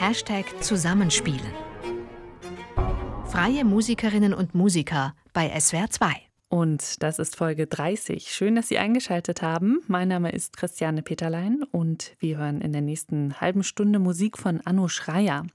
Hashtag Zusammenspielen. Freie Musikerinnen und Musiker bei SWR 2. Und das ist Folge 30. Schön, dass Sie eingeschaltet haben. Mein Name ist Christiane Peterlein und wir hören in der nächsten halben Stunde Musik von Anno Schreier.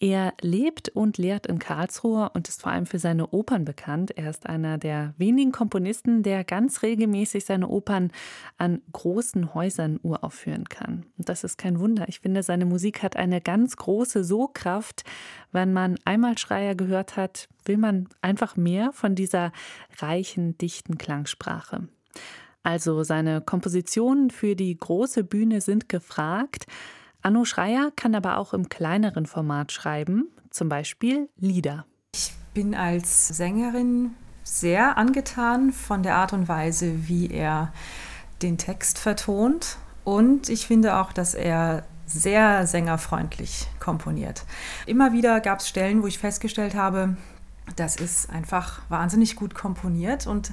Er lebt und lehrt in Karlsruhe und ist vor allem für seine Opern bekannt. Er ist einer der wenigen Komponisten, der ganz regelmäßig seine Opern an großen Häusern uraufführen kann. Und das ist kein Wunder. Ich finde, seine Musik hat eine ganz große Sogkraft. Wenn man einmal Schreier gehört hat, will man einfach mehr von dieser reichen, dichten Klangsprache. Also seine Kompositionen für die große Bühne sind gefragt. Anno Schreier kann aber auch im kleineren Format schreiben, zum Beispiel Lieder. Ich bin als Sängerin sehr angetan von der Art und Weise, wie er den Text vertont. Und ich finde auch, dass er sehr sängerfreundlich komponiert. Immer wieder gab es Stellen, wo ich festgestellt habe, das ist einfach wahnsinnig gut komponiert und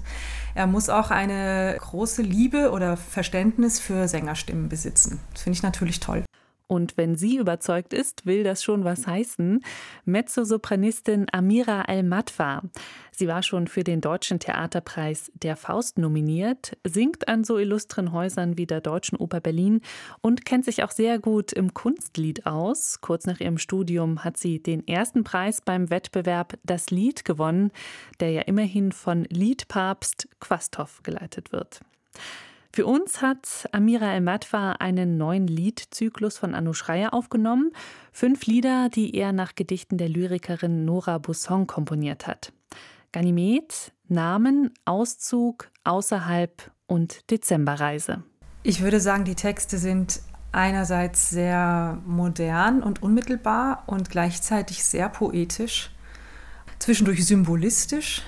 er muss auch eine große Liebe oder Verständnis für Sängerstimmen besitzen. Das finde ich natürlich toll. Und wenn sie überzeugt ist, will das schon was heißen. Mezzosopranistin Amira El-Matwa. Sie war schon für den Deutschen Theaterpreis Der Faust nominiert, singt an so illustren Häusern wie der Deutschen Oper Berlin und kennt sich auch sehr gut im Kunstlied aus. Kurz nach ihrem Studium hat sie den ersten Preis beim Wettbewerb Das Lied gewonnen, der ja immerhin von Liedpapst Quasthoff geleitet wird. Für uns hat Amira El-Matwa einen neuen Liedzyklus von Anu Schreier aufgenommen. Fünf Lieder, die er nach Gedichten der Lyrikerin Nora Busson komponiert hat. Ganymed, Namen, Auszug, Außerhalb und Dezemberreise. Ich würde sagen, die Texte sind einerseits sehr modern und unmittelbar und gleichzeitig sehr poetisch, zwischendurch symbolistisch.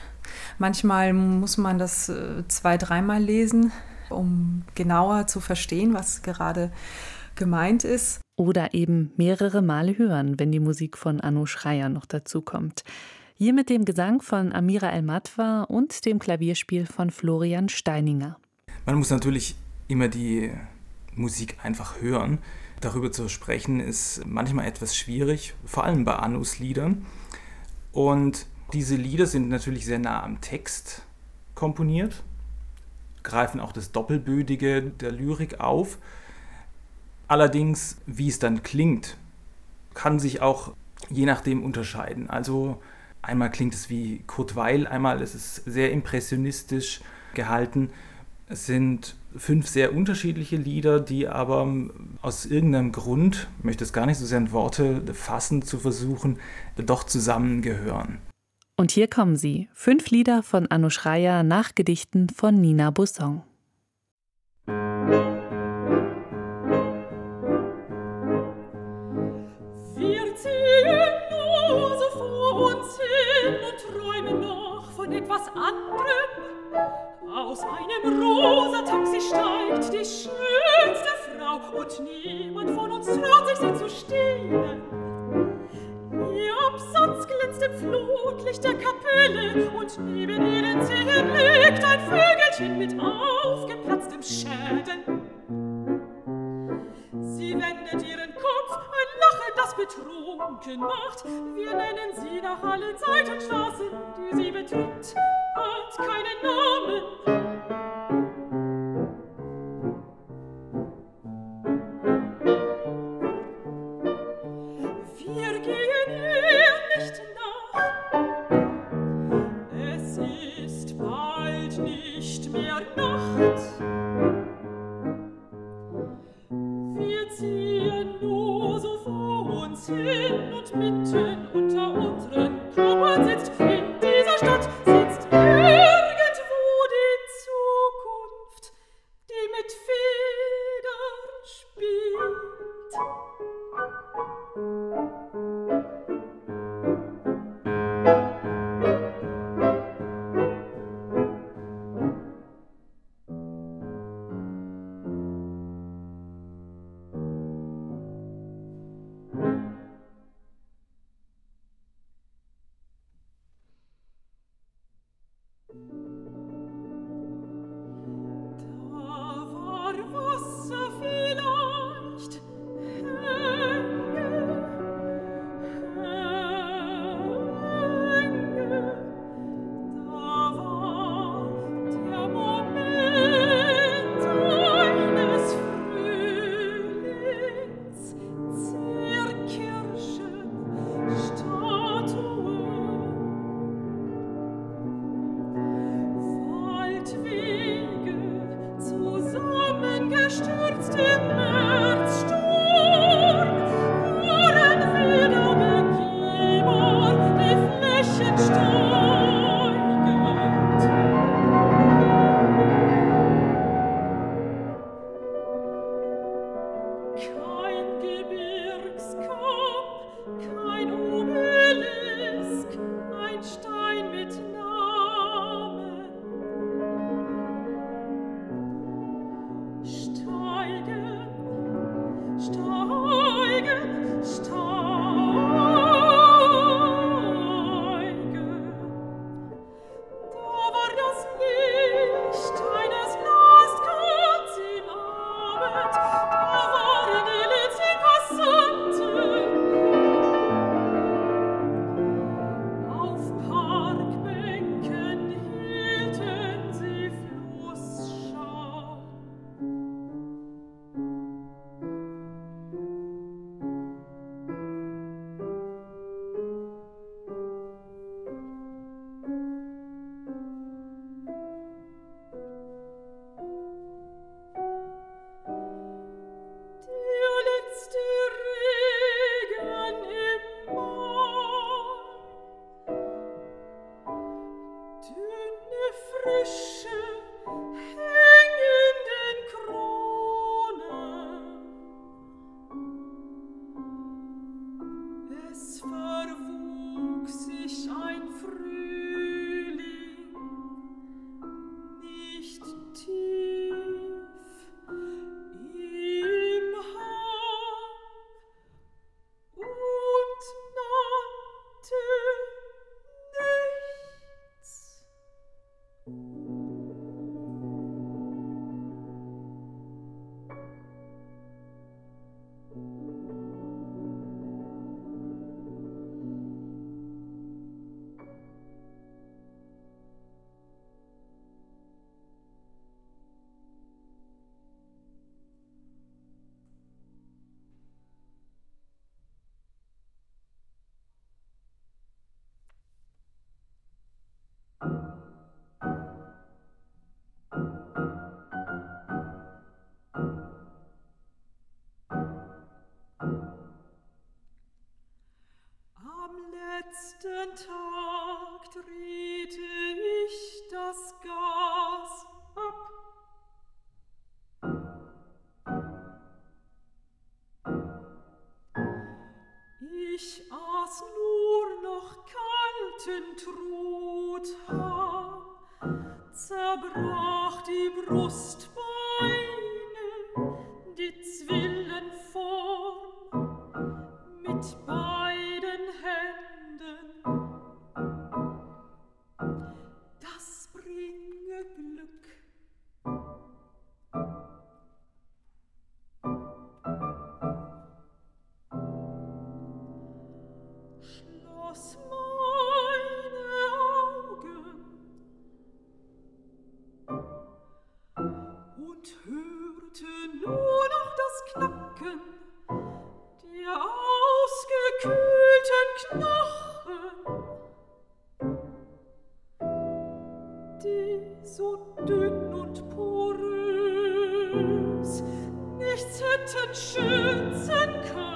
Manchmal muss man das äh, zwei, dreimal lesen, um genauer zu verstehen, was gerade gemeint ist. Oder eben mehrere Male hören, wenn die Musik von Anno Schreier noch dazu kommt. Hier mit dem Gesang von Amira El-Matwa und dem Klavierspiel von Florian Steininger. Man muss natürlich immer die Musik einfach hören. Darüber zu sprechen ist manchmal etwas schwierig, vor allem bei Annus Liedern. Und diese Lieder sind natürlich sehr nah am Text komponiert greifen auch das Doppelbödige der Lyrik auf. Allerdings, wie es dann klingt, kann sich auch je nachdem unterscheiden. Also einmal klingt es wie Kurt Weil, einmal ist es sehr impressionistisch gehalten. Es sind fünf sehr unterschiedliche Lieder, die aber aus irgendeinem Grund, ich möchte es gar nicht so sehr in Worte fassen zu versuchen, doch zusammengehören. Und hier kommen sie, fünf Lieder von Schreier nach Gedichten von Nina Busson. Wir ziehen nur so vor uns hin und träumen noch von etwas anderem. Aus einem rosa Taxi steigt die schönste Frau und niemand von uns traut sich sie zu stehlen. Ihr Absatz glänzt im Flutlicht der Kapelle und neben ihren Zehen liegt ein Vögelchen mit aufgeplatztem Schädel. Sie wendet ihren Kopf, ein Lachen, das betrunken macht. Wir nennen sie nach allen Seitenstraßen, die sie betritt, hat keinen Namen. frische Untrud zerbrach die Brust so dünn und porös, nichts hätten schützen können.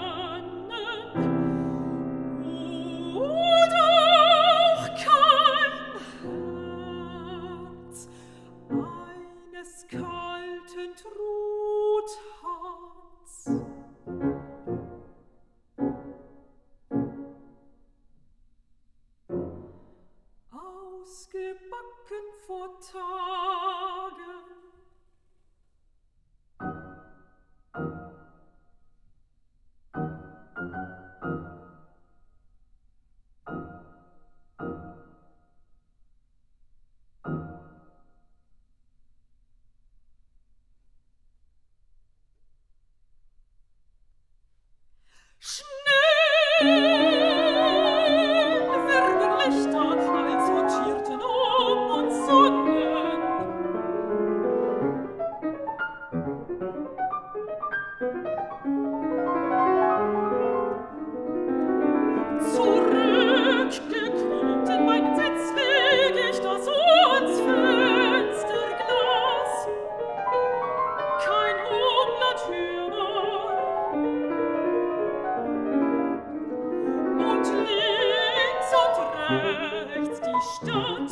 Stadt,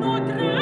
nur drei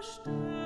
verstehen.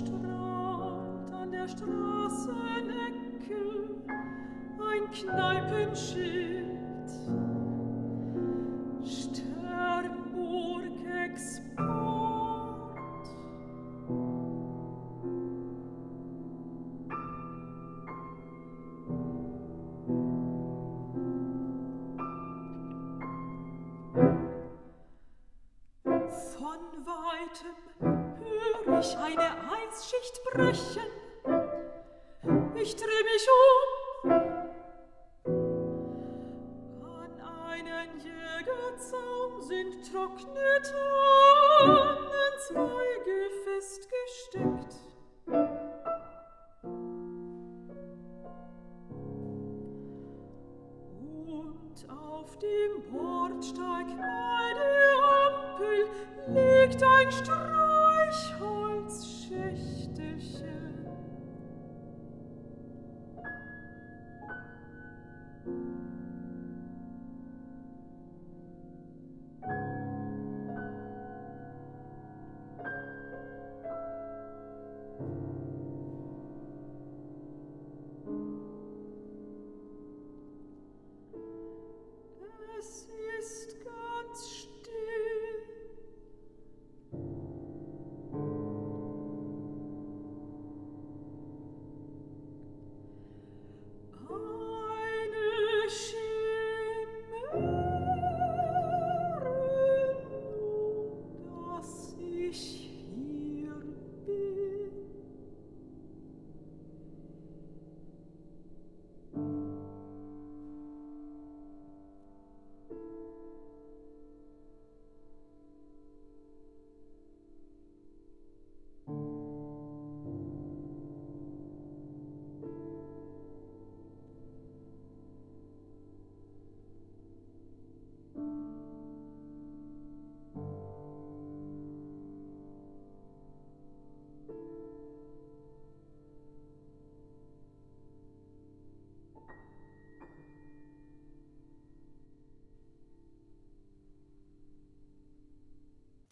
strahlt an der Straßenecke ein Kneipenschild. Mensch,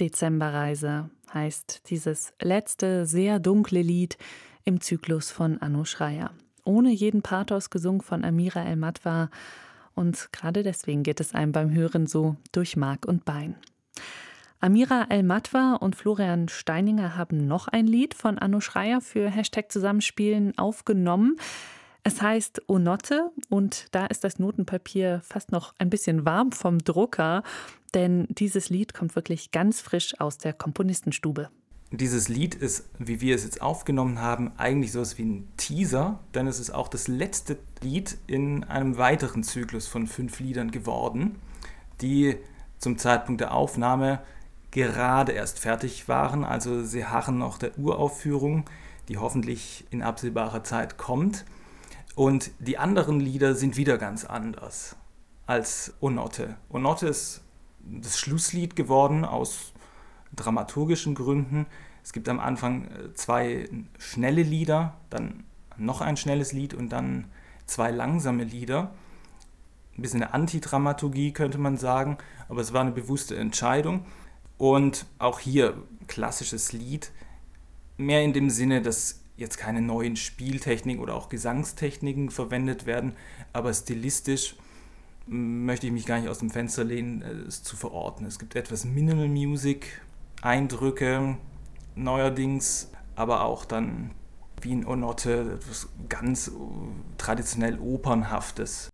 Dezemberreise heißt dieses letzte, sehr dunkle Lied im Zyklus von Anno Schreier. Ohne jeden Pathos gesungen von Amira El-Matwa. Und gerade deswegen geht es einem beim Hören so durch Mark und Bein. Amira El-Matwa und Florian Steininger haben noch ein Lied von Anno Schreier für Hashtag Zusammenspielen aufgenommen. Es heißt Onotte und da ist das Notenpapier fast noch ein bisschen warm vom Drucker, denn dieses Lied kommt wirklich ganz frisch aus der Komponistenstube. Dieses Lied ist, wie wir es jetzt aufgenommen haben, eigentlich so wie ein Teaser, denn es ist auch das letzte Lied in einem weiteren Zyklus von fünf Liedern geworden, die zum Zeitpunkt der Aufnahme gerade erst fertig waren. Also sie harren noch der Uraufführung, die hoffentlich in absehbarer Zeit kommt. Und die anderen Lieder sind wieder ganz anders als Onotte. Onotte ist das Schlusslied geworden aus dramaturgischen Gründen. Es gibt am Anfang äh, zwei schnelle Lieder, dann noch ein schnelles Lied und dann zwei langsame Lieder. Ein bisschen eine Antidramaturgie könnte man sagen, aber es war eine bewusste Entscheidung. Und auch hier klassisches Lied, mehr in dem Sinne, dass jetzt keine neuen Spieltechniken oder auch Gesangstechniken verwendet werden, aber stilistisch möchte ich mich gar nicht aus dem Fenster lehnen, äh, es zu verorten. Es gibt etwas Minimal Music, Eindrücke neuerdings, aber auch dann wie in Onotte etwas ganz traditionell Opernhaftes.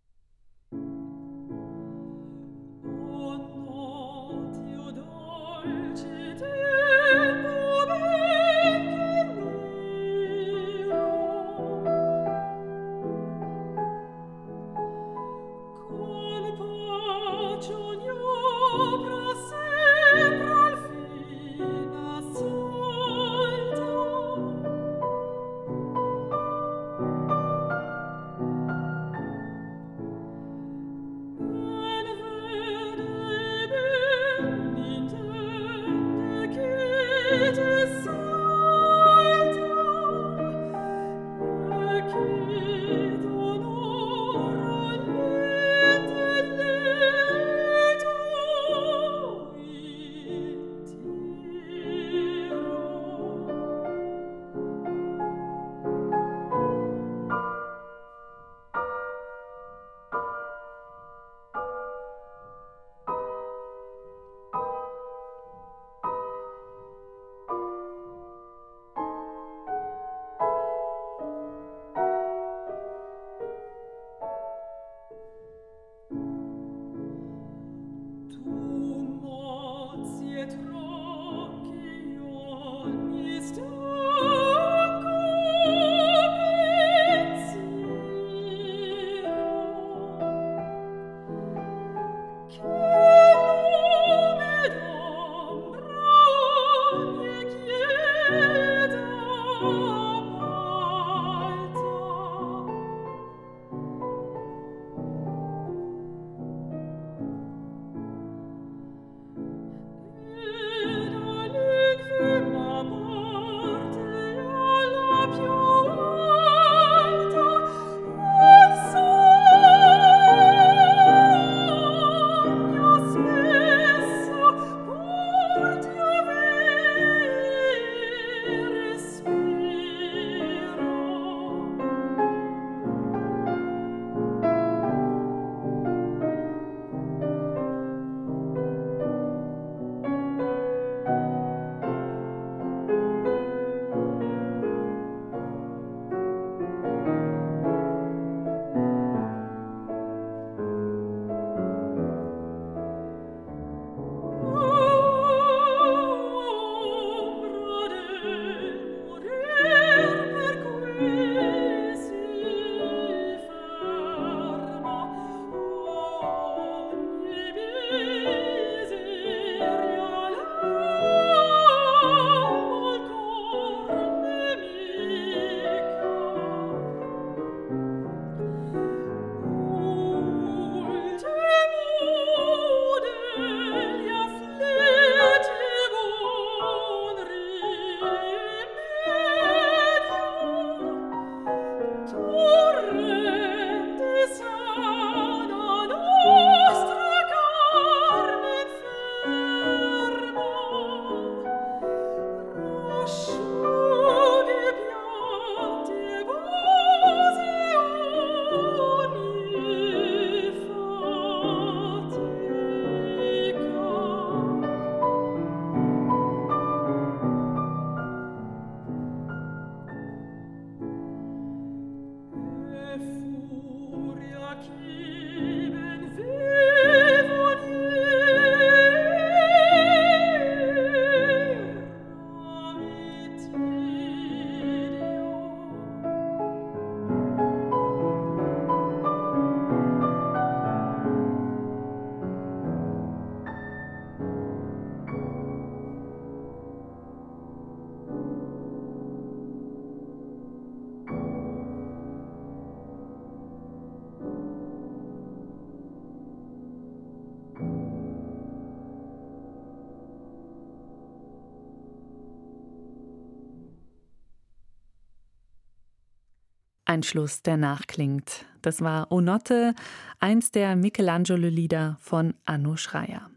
Ein Schluss, der nachklingt. Das war Onotte, eins der Michelangelo-Lieder von Anno Schreier.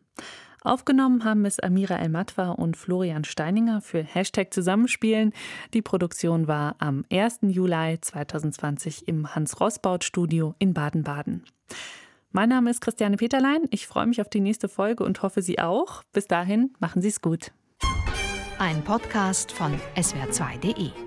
Aufgenommen haben es Amira El-Matwa und Florian Steininger für Hashtag Zusammenspielen. Die Produktion war am 1. Juli 2020 im Hans-Rossbaut-Studio in Baden-Baden. Mein Name ist Christiane Peterlein. Ich freue mich auf die nächste Folge und hoffe, Sie auch. Bis dahin, machen Sie es gut. Ein Podcast von swr2.de